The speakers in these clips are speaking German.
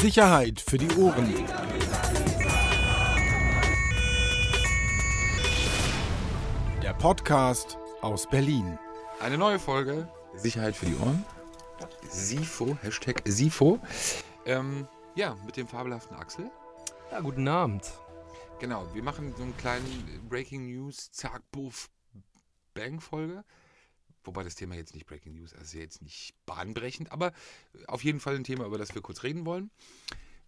Sicherheit für die Ohren. Der Podcast aus Berlin. Eine neue Folge Sicherheit für die Ohren. SIFO, Hashtag SIFO. Ähm, ja, mit dem fabelhaften Axel. Ja, guten Abend. Genau, wir machen so einen kleinen Breaking News, Zack, Buff, Bang-Folge. Wobei das Thema jetzt nicht Breaking News, also jetzt nicht bahnbrechend, aber auf jeden Fall ein Thema, über das wir kurz reden wollen.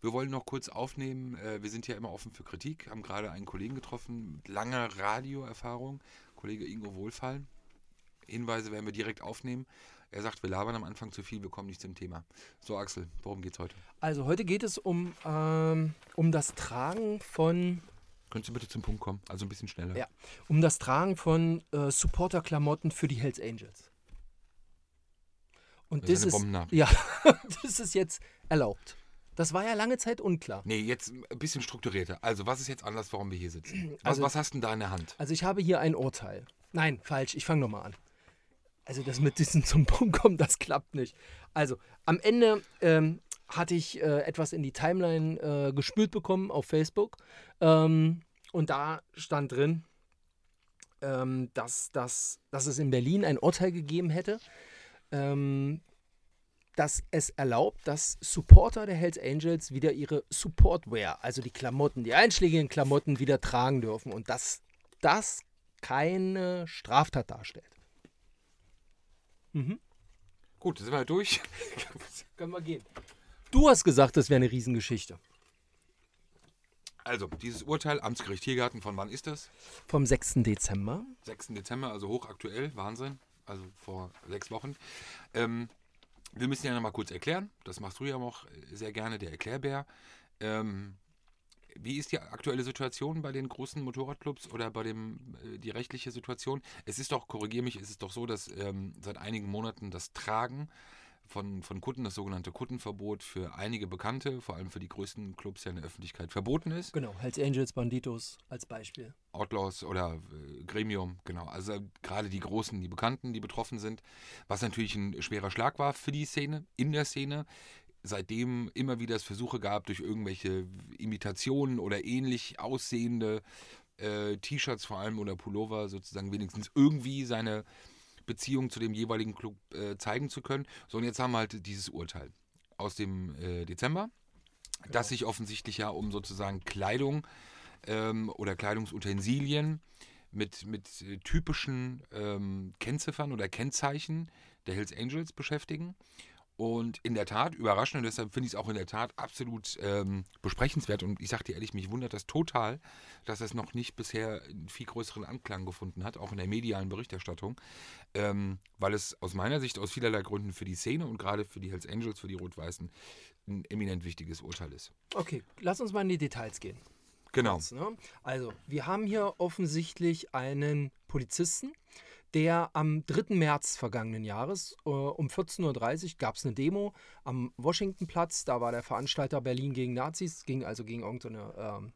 Wir wollen noch kurz aufnehmen, äh, wir sind ja immer offen für Kritik, haben gerade einen Kollegen getroffen mit langer Radioerfahrung, Kollege Ingo Wohlfallen. Hinweise werden wir direkt aufnehmen. Er sagt, wir labern am Anfang zu viel, wir kommen nicht zum Thema. So, Axel, worum geht's heute? Also heute geht es um, ähm, um das Tragen von Könntest du bitte zum Punkt kommen? Also ein bisschen schneller. Ja, um das Tragen von äh, Supporter-Klamotten für die Hells Angels. Und Das das, ist ja, das ist jetzt erlaubt. Das war ja lange Zeit unklar. Nee, jetzt ein bisschen strukturierter. Also, was ist jetzt anders, warum wir hier sitzen? Was, Also- was hast du denn da in der Hand? Also ich habe hier ein Urteil. Nein, falsch. Ich fange nochmal an. Also das mit diesem zum Punkt kommen, das klappt nicht. Also am Ende ähm, hatte ich äh, etwas in die Timeline äh, gespült bekommen auf Facebook. Ähm, und da stand drin, ähm, dass, dass, dass es in Berlin ein Urteil gegeben hätte, ähm, dass es erlaubt, dass Supporter der Hells Angels wieder ihre Supportwear, also die Klamotten, die einschlägigen Klamotten wieder tragen dürfen. Und dass das keine Straftat darstellt. Mhm. Gut, sind wir durch. Können wir gehen. Du hast gesagt, das wäre eine Riesengeschichte. Also, dieses Urteil, Amtsgericht Tiergarten, von wann ist das? Vom 6. Dezember. 6. Dezember, also hochaktuell, Wahnsinn. Also vor sechs Wochen. Ähm, wir müssen ja nochmal kurz erklären. Das machst du ja auch sehr gerne, der Erklärbär. Ähm, wie ist die aktuelle Situation bei den großen Motorradclubs oder bei dem äh, die rechtliche Situation? Es ist doch, korrigiere mich, es ist doch so, dass ähm, seit einigen Monaten das Tragen von, von Kutten, das sogenannte Kuttenverbot für einige Bekannte, vor allem für die größten Clubs ja in der Öffentlichkeit verboten ist. Genau, Hells Angels, Banditos als Beispiel. Outlaws oder äh, Gremium, genau. Also gerade die Großen, die Bekannten, die betroffen sind, was natürlich ein schwerer Schlag war für die Szene, in der Szene. Seitdem immer wieder es Versuche gab, durch irgendwelche Imitationen oder ähnlich aussehende äh, T-Shirts vor allem oder Pullover sozusagen wenigstens irgendwie seine Beziehung zu dem jeweiligen Club äh, zeigen zu können. So, und jetzt haben wir halt dieses Urteil aus dem äh, Dezember, das sich offensichtlich ja um sozusagen Kleidung ähm, oder Kleidungsutensilien mit, mit äh, typischen ähm, Kennziffern oder Kennzeichen der Hells Angels beschäftigen. Und in der Tat, überraschend, und deshalb finde ich es auch in der Tat absolut ähm, besprechenswert. Und ich sage dir ehrlich, mich wundert das total, dass es noch nicht bisher einen viel größeren Anklang gefunden hat, auch in der medialen Berichterstattung. Ähm, weil es aus meiner Sicht aus vielerlei Gründen für die Szene und gerade für die Hells Angels, für die Rot-Weißen, ein eminent wichtiges Urteil ist. Okay, lass uns mal in die Details gehen. Genau. Ne? Also, wir haben hier offensichtlich einen Polizisten, der am 3. März vergangenen Jahres äh, um 14.30 Uhr gab es eine Demo am Washingtonplatz. Da war der Veranstalter Berlin gegen Nazis, ging also gegen irgendeine ähm,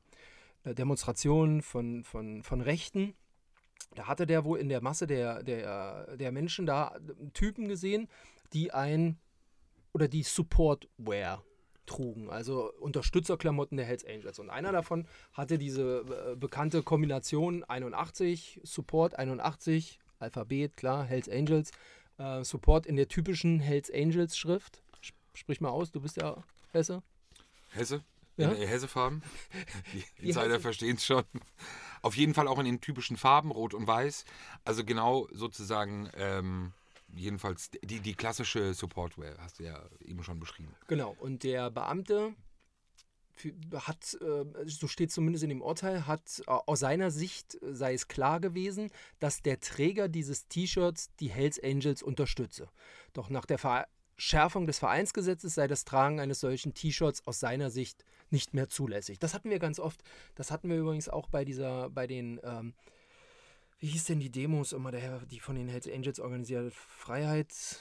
eine Demonstration von, von, von Rechten. Da hatte der wohl in der Masse der, der, der Menschen da Typen gesehen, die ein oder die Supportwear trugen, also Unterstützerklamotten der Hells Angels. Und einer davon hatte diese äh, bekannte Kombination 81, Support 81, Alphabet, klar, Hells Angels, äh, Support in der typischen Hells Angels Schrift. Sp- Sprich mal aus, du bist ja Hesse. Hesse? Ja? In Hessefarben? Die Insider verstehen es schon. Auf jeden Fall auch in den typischen Farben, Rot und Weiß. Also genau sozusagen, ähm, jedenfalls die, die klassische Supportwear, hast du ja eben schon beschrieben. Genau, und der Beamte hat, äh, so steht zumindest in dem Urteil, hat äh, aus seiner Sicht sei es klar gewesen, dass der Träger dieses T-Shirts die Hells Angels unterstütze. Doch nach der Verschärfung des Vereinsgesetzes sei das Tragen eines solchen T-Shirts aus seiner Sicht nicht mehr zulässig. Das hatten wir ganz oft. Das hatten wir übrigens auch bei dieser, bei den, ähm, wie hieß denn die Demos immer, der, die von den Hells Angels organisiert, Freiheits,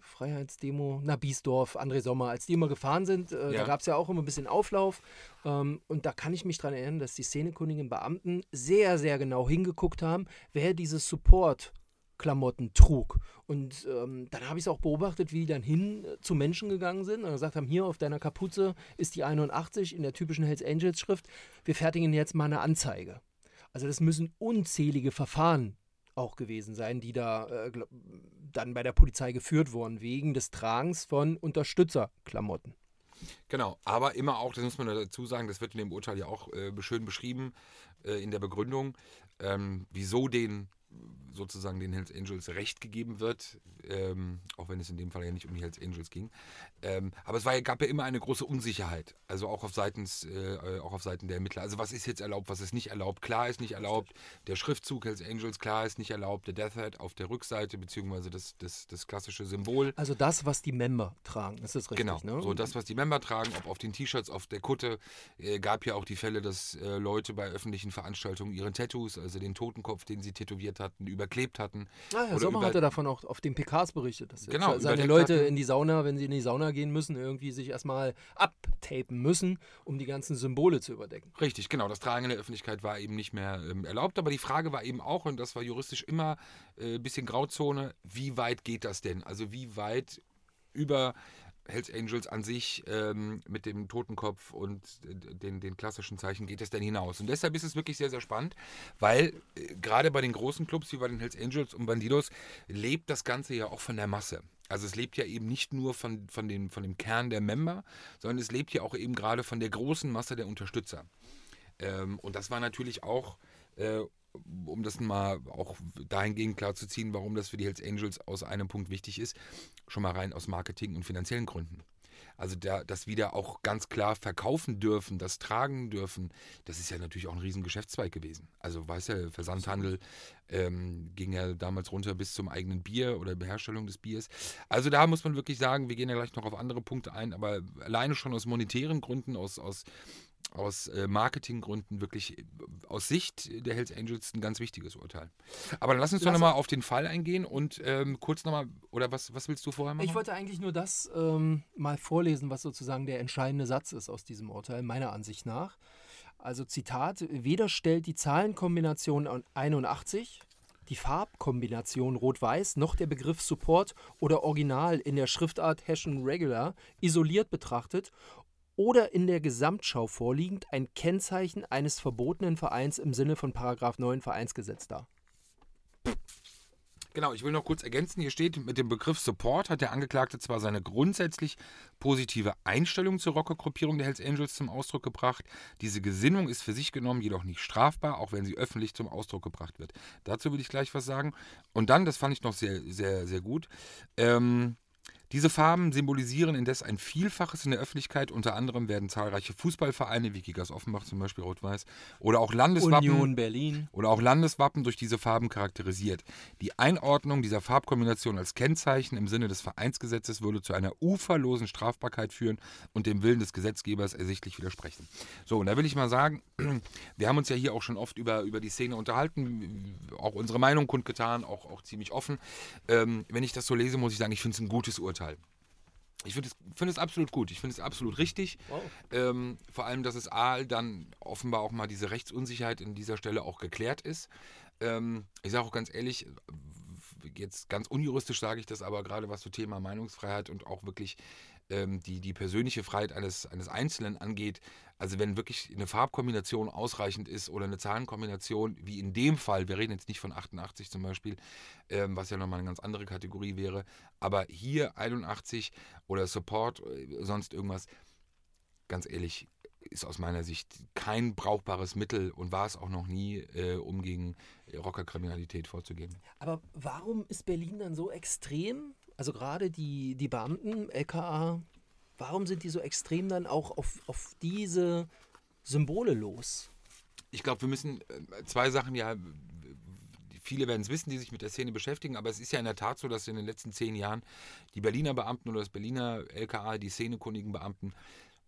Freiheitsdemo, na Biesdorf, André Sommer, als die immer gefahren sind, äh, Ja. da gab es ja auch immer ein bisschen Auflauf. Ähm, und da kann ich mich dran erinnern, dass die szenekundigen Beamten sehr, sehr genau hingeguckt haben, wer dieses Support Klamotten trug. Und ähm, dann habe ich es auch beobachtet, wie die dann hin äh, zu Menschen gegangen sind und gesagt haben, hier auf deiner Kapuze ist die 81 in der typischen Hells Angels Schrift, wir fertigen jetzt mal eine Anzeige. Also das müssen unzählige Verfahren auch gewesen sein, die da äh, dann bei der Polizei geführt wurden, wegen des Tragens von Unterstützerklamotten. Genau, aber immer auch, das muss man dazu sagen, das wird in dem Urteil ja auch äh, schön beschrieben äh, in der Begründung, ähm, wieso den sozusagen den Hells Angels Recht gegeben wird, ähm, auch wenn es in dem Fall ja nicht um die Hells Angels ging. Ähm, aber es war, gab ja immer eine große Unsicherheit, also auch auf, seitens, äh, auch auf Seiten der Ermittler. Also was ist jetzt erlaubt, was ist nicht erlaubt? Klar ist nicht erlaubt, der Schriftzug Hells Angels, klar ist nicht erlaubt, der Death Head auf der Rückseite, beziehungsweise das, das, das klassische Symbol. Also das, was die Member tragen, ist das richtig? Genau, ne? so das, was die Member tragen, ob auf den T-Shirts, auf der Kutte, äh, gab ja auch die Fälle, dass äh, Leute bei öffentlichen Veranstaltungen ihren Tattoos, also den Totenkopf, den sie tätowiert hatten, überklebt hatten. Ah, Herr Sommer hatte davon auch auf den PKs berichtet, dass genau, seine Leute in die Sauna, wenn sie in die Sauna gehen müssen, irgendwie sich erstmal abtapen müssen, um die ganzen Symbole zu überdecken. Richtig, genau. Das Tragen in der Öffentlichkeit war eben nicht mehr ähm, erlaubt. Aber die Frage war eben auch, und das war juristisch immer ein äh, bisschen Grauzone, wie weit geht das denn? Also wie weit über Hells Angels an sich ähm, mit dem Totenkopf und den, den klassischen Zeichen geht es denn hinaus. Und deshalb ist es wirklich sehr, sehr spannend, weil äh, gerade bei den großen Clubs wie bei den Hells Angels und Bandidos lebt das Ganze ja auch von der Masse. Also es lebt ja eben nicht nur von, von, den, von dem Kern der Member, sondern es lebt ja auch eben gerade von der großen Masse der Unterstützer. Ähm, und das war natürlich auch äh, um das mal auch dahingehend klarzuziehen, warum das für die Hells Angels aus einem Punkt wichtig ist, schon mal rein aus Marketing und finanziellen Gründen. Also da, das wieder auch ganz klar verkaufen dürfen, das tragen dürfen, das ist ja natürlich auch ein riesen Geschäftszweig gewesen. Also weiß ja, Versandhandel ähm, ging ja damals runter bis zum eigenen Bier oder Beherstellung des Biers. Also da muss man wirklich sagen, wir gehen ja gleich noch auf andere Punkte ein, aber alleine schon aus monetären Gründen, aus, aus aus äh, Marketinggründen wirklich äh, aus Sicht der Hells Angels ein ganz wichtiges Urteil. Aber dann lass uns lass doch nochmal auf den Fall eingehen und ähm, kurz nochmal, oder was, was willst du vorher machen? Ich wollte eigentlich nur das ähm, mal vorlesen, was sozusagen der entscheidende Satz ist aus diesem Urteil, meiner Ansicht nach. Also Zitat, weder stellt die Zahlenkombination 81, die Farbkombination Rot-Weiß noch der Begriff Support oder Original in der Schriftart Hessian Regular isoliert betrachtet oder in der Gesamtschau vorliegend ein Kennzeichen eines verbotenen Vereins im Sinne von 9 Vereinsgesetz dar. Genau, ich will noch kurz ergänzen. Hier steht, mit dem Begriff Support hat der Angeklagte zwar seine grundsätzlich positive Einstellung zur Rockergruppierung der Hells Angels zum Ausdruck gebracht. Diese Gesinnung ist für sich genommen jedoch nicht strafbar, auch wenn sie öffentlich zum Ausdruck gebracht wird. Dazu will ich gleich was sagen. Und dann, das fand ich noch sehr, sehr, sehr gut. Ähm, diese Farben symbolisieren indes ein Vielfaches in der Öffentlichkeit. Unter anderem werden zahlreiche Fußballvereine wie Gigas Offenbach zum Beispiel rot-weiß oder auch Landeswappen Union Berlin oder auch Landeswappen durch diese Farben charakterisiert. Die Einordnung dieser Farbkombination als Kennzeichen im Sinne des Vereinsgesetzes würde zu einer uferlosen Strafbarkeit führen und dem Willen des Gesetzgebers ersichtlich widersprechen. So, und da will ich mal sagen, wir haben uns ja hier auch schon oft über, über die Szene unterhalten, auch unsere Meinung kundgetan, auch, auch ziemlich offen. Ähm, wenn ich das so lese, muss ich sagen, ich finde es ein gutes Urteil. Urteil. Ich finde es, find es absolut gut. Ich finde es absolut richtig. Wow. Ähm, vor allem, dass es A, dann offenbar auch mal diese Rechtsunsicherheit in dieser Stelle auch geklärt ist. Ähm, ich sage auch ganz ehrlich, jetzt ganz unjuristisch sage ich das, aber gerade was so Thema Meinungsfreiheit und auch wirklich ähm, die, die persönliche Freiheit eines, eines Einzelnen angeht, also wenn wirklich eine Farbkombination ausreichend ist oder eine Zahlenkombination, wie in dem Fall, wir reden jetzt nicht von 88 zum Beispiel, ähm, was ja nochmal eine ganz andere Kategorie wäre, aber hier 81 oder Support, äh, sonst irgendwas, ganz ehrlich, ist aus meiner Sicht kein brauchbares Mittel und war es auch noch nie, äh, um gegen Rockerkriminalität vorzugehen. Aber warum ist Berlin dann so extrem? Also gerade die, die Beamten, LKA, warum sind die so extrem dann auch auf, auf diese Symbole los? Ich glaube, wir müssen äh, zwei Sachen ja. Viele werden es wissen, die sich mit der Szene beschäftigen, aber es ist ja in der Tat so, dass in den letzten zehn Jahren die Berliner Beamten oder das Berliner LKA, die szenekundigen Beamten,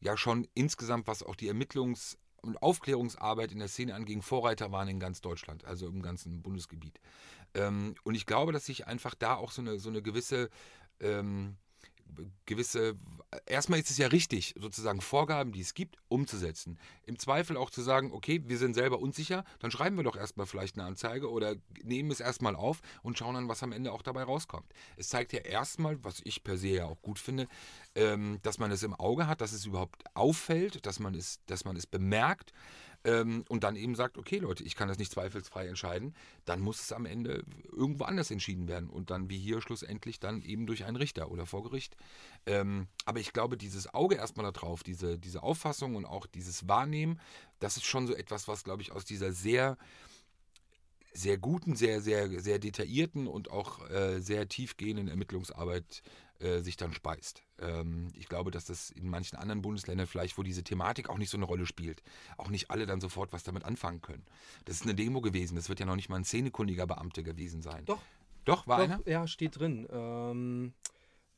ja schon insgesamt, was auch die Ermittlungs- und Aufklärungsarbeit in der Szene anging, Vorreiter waren in ganz Deutschland, also im ganzen Bundesgebiet. Ähm, und ich glaube, dass sich einfach da auch so eine, so eine gewisse ähm, gewisse, erstmal ist es ja richtig, sozusagen Vorgaben, die es gibt, umzusetzen. Im Zweifel auch zu sagen, okay, wir sind selber unsicher, dann schreiben wir doch erstmal vielleicht eine Anzeige oder nehmen es erstmal auf und schauen dann, was am Ende auch dabei rauskommt. Es zeigt ja erstmal, was ich per se ja auch gut finde, ähm, dass man es im Auge hat, dass es überhaupt auffällt, dass man es, dass man es bemerkt ähm, und dann eben sagt, okay Leute, ich kann das nicht zweifelsfrei entscheiden, dann muss es am Ende irgendwo anders entschieden werden und dann wie hier schlussendlich dann eben durch einen Richter oder vor Gericht. Ähm, aber ich glaube, dieses Auge erstmal darauf, diese, diese Auffassung und auch dieses Wahrnehmen, das ist schon so etwas, was, glaube ich, aus dieser sehr sehr guten, sehr, sehr, sehr detaillierten und auch äh, sehr tiefgehenden Ermittlungsarbeit äh, sich dann speist. Ähm, ich glaube, dass das in manchen anderen Bundesländern vielleicht, wo diese Thematik auch nicht so eine Rolle spielt, auch nicht alle dann sofort was damit anfangen können. Das ist eine Demo gewesen, das wird ja noch nicht mal ein szenekundiger Beamter gewesen sein. Doch. Doch, war Doch, einer? Ja, steht drin. Ähm,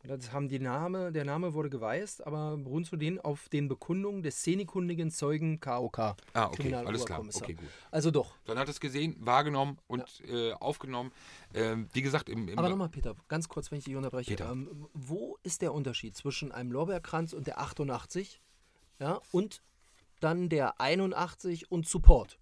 das haben die Name, der Name wurde geweist, aber beruhen zu denen auf den Bekundungen des szenekundigen Zeugen KOK. Ah, okay, alles klar. Okay, gut. Also doch. Dann hat es gesehen, wahrgenommen und äh, aufgenommen. Ähm, wie gesagt, im, im Aber nochmal, Peter, ganz kurz, wenn ich dich unterbreche. Peter. Ähm, wo ist der Unterschied zwischen einem Lorbeerkranz und der 88 ja, und dann der 81 und Support?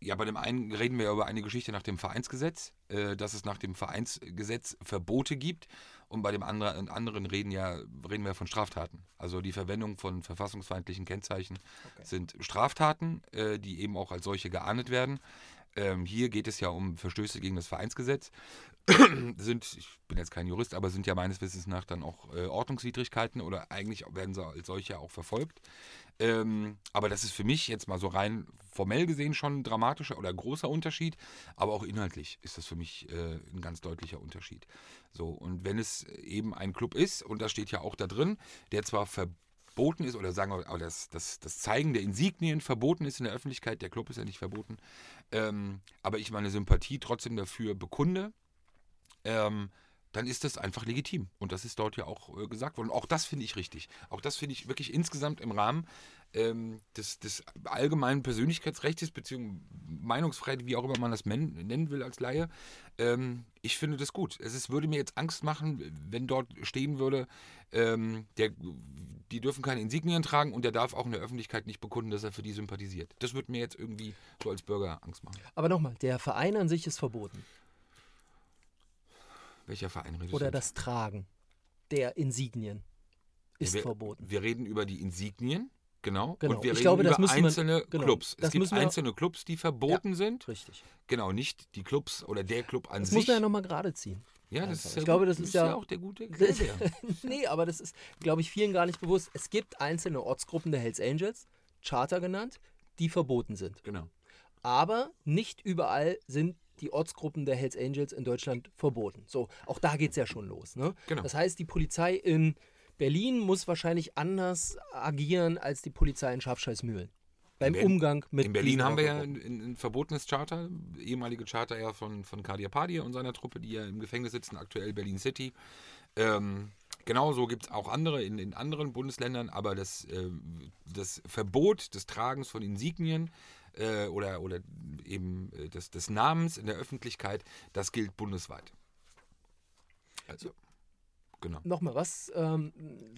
Ja, bei dem einen reden wir ja über eine Geschichte nach dem Vereinsgesetz, äh, dass es nach dem Vereinsgesetz Verbote gibt. Und bei dem anderen, anderen reden, ja, reden wir ja von Straftaten. Also die Verwendung von verfassungsfeindlichen Kennzeichen sind Straftaten, äh, die eben auch als solche geahndet werden. Ähm, hier geht es ja um Verstöße gegen das Vereinsgesetz. sind, ich bin jetzt kein Jurist, aber sind ja meines Wissens nach dann auch äh, Ordnungswidrigkeiten oder eigentlich werden sie als solche auch verfolgt. Ähm, aber das ist für mich jetzt mal so rein formell gesehen schon ein dramatischer oder großer Unterschied, aber auch inhaltlich ist das für mich äh, ein ganz deutlicher Unterschied. So, und wenn es eben ein Club ist, und das steht ja auch da drin, der zwar verboten ist, oder sagen wir, das, das, das Zeigen der Insignien verboten ist in der Öffentlichkeit, der Club ist ja nicht verboten, ähm, aber ich meine Sympathie trotzdem dafür bekunde, ähm, dann ist das einfach legitim. Und das ist dort ja auch äh, gesagt worden. Auch das finde ich richtig. Auch das finde ich wirklich insgesamt im Rahmen ähm, des, des allgemeinen Persönlichkeitsrechts, beziehungsweise Meinungsfreiheit, wie auch immer man das nennen will als Laie. Ähm, ich finde das gut. Es ist, würde mir jetzt Angst machen, wenn dort stehen würde, ähm, der, die dürfen keine Insignien tragen und der darf auch in der Öffentlichkeit nicht bekunden, dass er für die sympathisiert. Das würde mir jetzt irgendwie so als Bürger Angst machen. Aber nochmal, der Verein an sich ist verboten. Welcher Verein redest Oder du? das Tragen der Insignien ist wir, verboten. Wir reden über die Insignien, genau. Genau. Und wir Ich reden glaube, das über einzelne genau. Clubs. Es Das gibt einzelne Clubs, die verboten sind. Richtig. Genau, nicht die Clubs oder der Club an Das sich. muss man ja nochmal gerade ziehen. ja, das einfach. ist Ich ja glaube, das ist ja- auch der gute nee, aber das ist, glaube ich, vielen gar nicht bewusst. Es gibt einzelne Ortsgruppen der Hells Angels, Charter genannt, die verboten sind. genau. Aber nicht überall sind die Ortsgruppen der Hells Angels in Deutschland verboten. So, auch da geht es ja schon los. Ne? Genau. Das heißt, die Polizei in Berlin muss wahrscheinlich anders agieren als die Polizei in Schafscheißmühlen. Beim Ber- Umgang mit In Berlin haben wir ja ein, ein, verbotenes Charter, ehemalige Charter ja von, von Kadir Padir und seiner Truppe, die ja im Gefängnis sitzen, aktuell Berlin City. Ähm, genauso gibt es auch andere in, in anderen Bundesländern, aber das, äh, das Verbot des Tragens von Insignien äh, oder, oder eben äh, des, des Namens in der Öffentlichkeit, das gilt bundesweit. Also, genau. Nochmal was, ähm,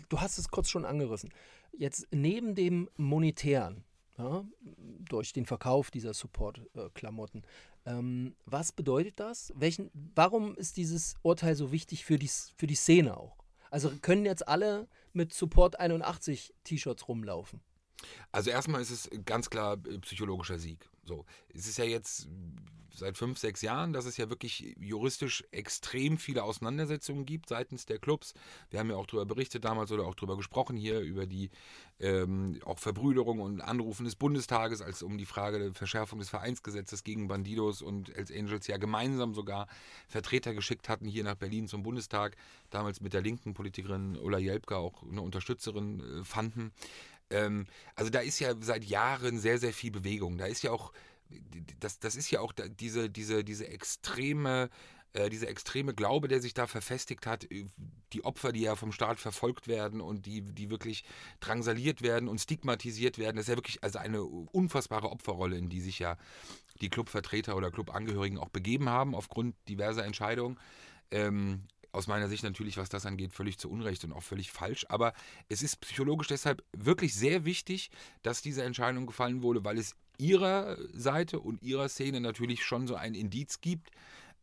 du hast es kurz schon angerissen. Jetzt neben dem Monetären, ja, durch den Verkauf dieser Support-Klamotten, ähm, was bedeutet das? Welchen, warum ist dieses Urteil so wichtig für die, für die Szene auch? Also können jetzt alle mit Support 81 T-Shirts rumlaufen? Also erstmal ist es ganz klar äh, psychologischer Sieg. So, es ist ja jetzt seit fünf, sechs Jahren, dass es ja wirklich juristisch extrem viele Auseinandersetzungen gibt seitens der Clubs. Wir haben ja auch darüber berichtet damals oder auch darüber gesprochen hier, über die ähm, auch Verbrüderung und Anrufen des Bundestages, als um die Frage der Verschärfung des Vereinsgesetzes gegen Bandidos und Hells Angels ja gemeinsam sogar Vertreter geschickt hatten hier nach Berlin zum Bundestag, damals mit der linken Politikerin Ulla Jelpka auch eine Unterstützerin äh, fanden. Ähm, also da ist ja seit Jahren sehr, sehr viel Bewegung. Da ist ja auch, das, das ist ja auch diese, diese, diese extreme, äh, dieser extreme Glaube, der sich da verfestigt hat, äh, die Opfer, die ja vom Staat verfolgt werden und die, die wirklich drangsaliert werden und stigmatisiert werden, das ist ja wirklich also eine unfassbare Opferrolle, in die sich ja die Clubvertreter oder Clubangehörigen auch begeben haben, aufgrund diverser Entscheidungen. Ähm, aus meiner Sicht natürlich, was das angeht, völlig zu Unrecht und auch völlig falsch. Aber es ist psychologisch deshalb wirklich sehr wichtig, dass diese Entscheidung gefallen wurde, weil es ihrer Seite und ihrer Szene natürlich schon so ein Indiz gibt.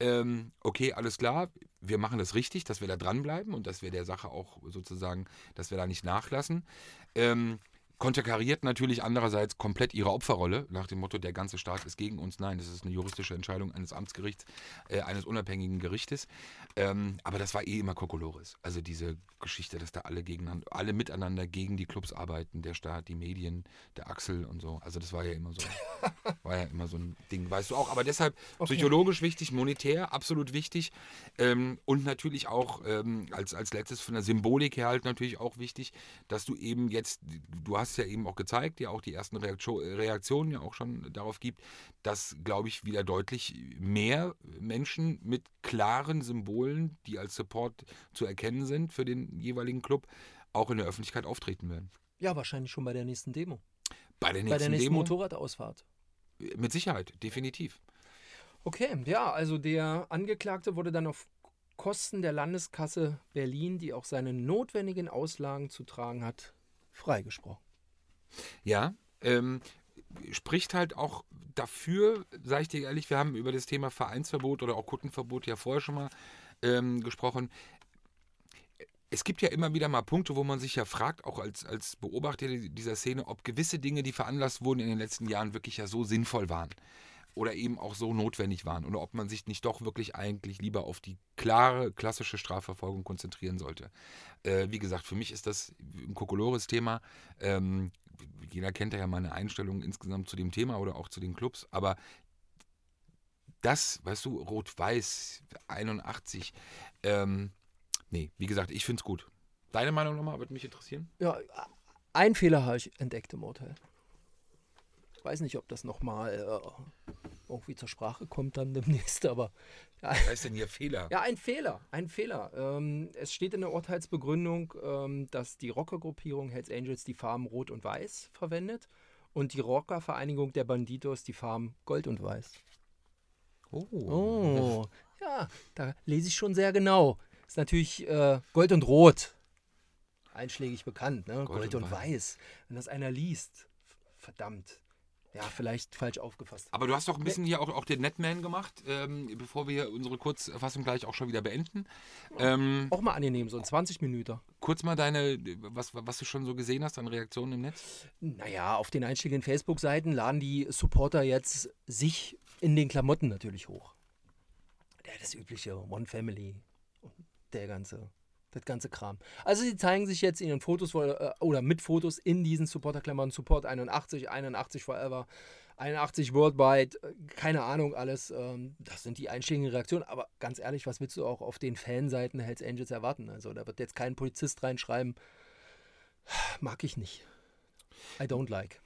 Ähm, okay, alles klar, wir machen das richtig, dass wir da dranbleiben und dass wir der Sache auch sozusagen, dass wir da nicht nachlassen. Ähm, konterkariert natürlich andererseits komplett ihre Opferrolle, nach dem Motto, der ganze Staat ist gegen uns. Nein, das ist eine juristische Entscheidung eines Amtsgerichts, äh, eines unabhängigen Gerichtes. Ähm, aber das war eh immer Kokolores. Also diese Geschichte, dass da alle gegeneinander, alle miteinander gegen die Clubs arbeiten, der Staat, die Medien, der Axel und so. Also das war ja immer so, war ja immer so ein Ding, weißt du auch. Aber deshalb okay. psychologisch wichtig, monetär absolut wichtig ähm, und natürlich auch ähm, als, als letztes von der Symbolik her halt natürlich auch wichtig, dass du eben jetzt, du hast hast ja eben auch gezeigt, ja auch die ersten Reaktionen ja auch schon darauf gibt, dass, glaube ich, wieder deutlich mehr Menschen mit klaren Symbolen, die als Support zu erkennen sind für den jeweiligen Club, auch in der Öffentlichkeit auftreten werden. Ja, wahrscheinlich schon bei der nächsten Demo. Bei der nächsten, bei der nächsten Demo? Motorradausfahrt. Mit Sicherheit, definitiv. Okay, ja, also der Angeklagte wurde dann auf Kosten der Landeskasse Berlin, die auch seine notwendigen Auslagen zu tragen hat, freigesprochen. Ja, ähm, spricht halt auch dafür, sage ich dir ehrlich, wir haben über das Thema Vereinsverbot oder auch Kundenverbot ja vorher schon mal ähm, gesprochen. Es gibt ja immer wieder mal Punkte, wo man sich ja fragt, auch als, als Beobachter dieser Szene, ob gewisse Dinge, die veranlasst wurden in den letzten Jahren, wirklich ja so sinnvoll waren oder eben auch so notwendig waren oder ob man sich nicht doch wirklich eigentlich lieber auf die klare, klassische Strafverfolgung konzentrieren sollte. Äh, wie gesagt, für mich ist das ein Kokolores-Thema. Ähm, jeder kennt ja meine Einstellung insgesamt zu dem Thema oder auch zu den Clubs, aber das, weißt du, Rot-Weiß 81, ähm, nee, wie gesagt, ich finde es gut. Deine Meinung nochmal, würde mich interessieren. Ja, ein Fehler habe ich entdeckt im Urteil. Weiß nicht, ob das nochmal äh, irgendwie zur Sprache kommt dann demnächst, aber. Ja, Was heißt denn hier Fehler? Ja, ein Fehler, ein Fehler. Ähm, es steht in der Urteilsbegründung, ähm, dass die Rockergruppierung Hells Angels die Farben Rot und Weiß verwendet und die Rockervereinigung der Banditos die Farben Gold und Weiß. Oh. oh. Ja, da lese ich schon sehr genau. Ist natürlich äh, Gold und Rot. Einschlägig bekannt, ne? Gold, Gold und, und. Weiß. Wenn das einer liest, verdammt. Ja, vielleicht falsch aufgefasst. Aber du hast doch ein bisschen hier auch, auch den Netman gemacht, ähm, bevor wir unsere Kurzfassung gleich auch schon wieder beenden. Ähm, auch mal angenehm, so ein 20 Minuten. Kurz mal deine, was, was du schon so gesehen hast an Reaktionen im Netz? Naja, auf den einschlägigen Facebook-Seiten laden die Supporter jetzt sich in den Klamotten natürlich hoch. Ja, das übliche One Family und der ganze das ganze Kram. Also sie zeigen sich jetzt in ihren Fotos äh, oder mit Fotos in diesen Supporterklammern Support 81, 81 Forever, 81 Worldwide, äh, keine Ahnung, alles. Ähm, das sind die einschlägigen Reaktionen. Aber ganz ehrlich, was willst du auch auf den Fanseiten Hells Angels erwarten? Also da wird jetzt kein Polizist reinschreiben, mag ich nicht. I don't like.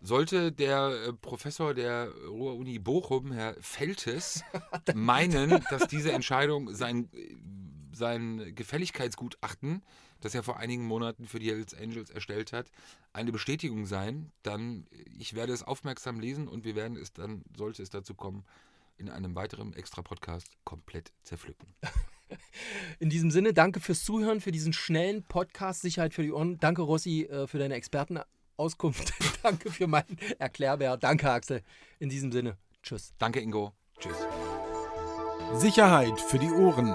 Sollte der äh, Professor der Ruhr-Uni Bochum, Herr Feltes, meinen, dass diese Entscheidung sein sein Gefälligkeitsgutachten, das er vor einigen Monaten für die Hells Angels erstellt hat, eine Bestätigung sein, dann ich werde es aufmerksam lesen und wir werden es dann, sollte es dazu kommen, in einem weiteren Extra-Podcast komplett zerpflücken. In diesem Sinne, danke fürs Zuhören, für diesen schnellen Podcast Sicherheit für die Ohren. Danke, Rossi, äh, für deine Expertenauskunft. danke für meinen Erklärbär. Danke, Axel. In diesem Sinne, tschüss. Danke, Ingo. Tschüss. Sicherheit für die Ohren